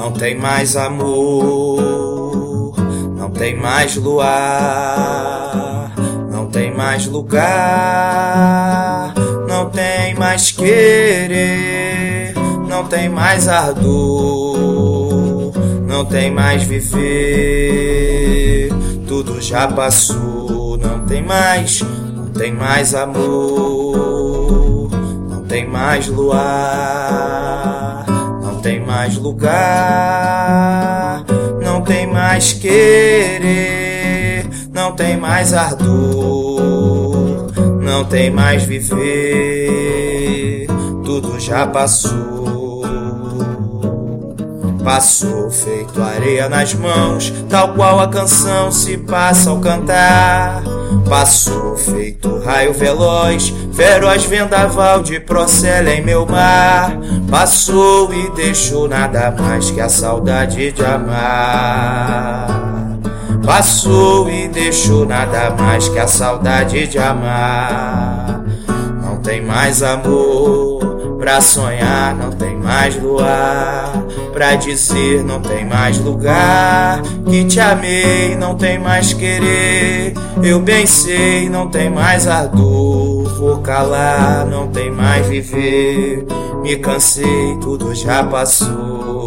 Não tem mais amor, não tem mais luar, não tem mais lugar, não tem mais querer, não tem mais ardor, não tem mais viver. Tudo já passou, não tem mais, não tem mais amor, não tem mais luar tem mais lugar, não tem mais querer, não tem mais ardor, não tem mais viver, tudo já passou. Passou feito areia nas mãos, tal qual a canção se passa ao cantar. Passou feito raio veloz, feroz vendaval de procela em meu mar. Passou e deixou nada mais que a saudade de amar. Passou e deixou nada mais que a saudade de amar. Não tem mais amor pra sonhar, não tem mais luar pra dizer não tem mais lugar. Que te amei, não tem mais querer. Eu bem sei, não tem mais ardor. Vou calar, não tem mais viver. Me cansei, tudo já passou.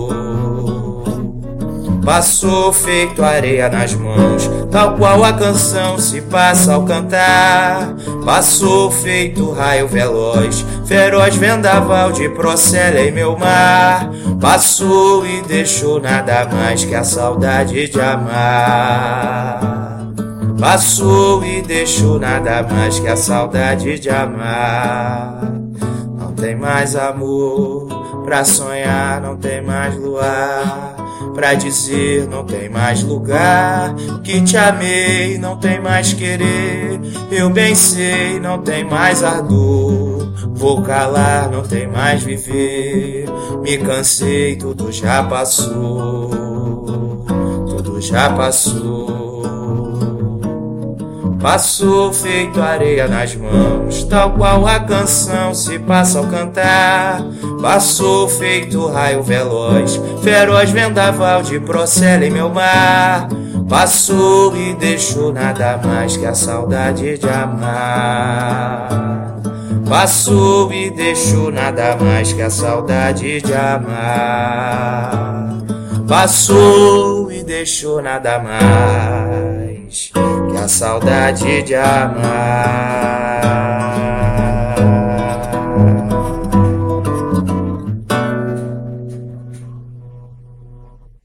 Passou feito areia nas mãos, tal qual a canção se passa ao cantar. Passou feito raio veloz, feroz vendaval de procela em meu mar. Passou e deixou nada mais que a saudade de amar. Passou e deixou nada mais que a saudade de amar. Não tem mais amor pra sonhar, não tem mais luar pra dizer não tem mais lugar. Que te amei, não tem mais querer. Eu bem sei, não tem mais ardor. Vou calar, não tem mais viver. Me cansei, tudo já passou. Tudo já passou. Passou feito areia nas mãos, tal qual a canção se passa ao cantar. Passou feito raio veloz, feroz vendaval de procela em meu mar. Passou e deixou nada mais que a saudade de amar. Passou e deixou nada mais que a saudade de amar. Passou e deixou nada mais a saudade de amar.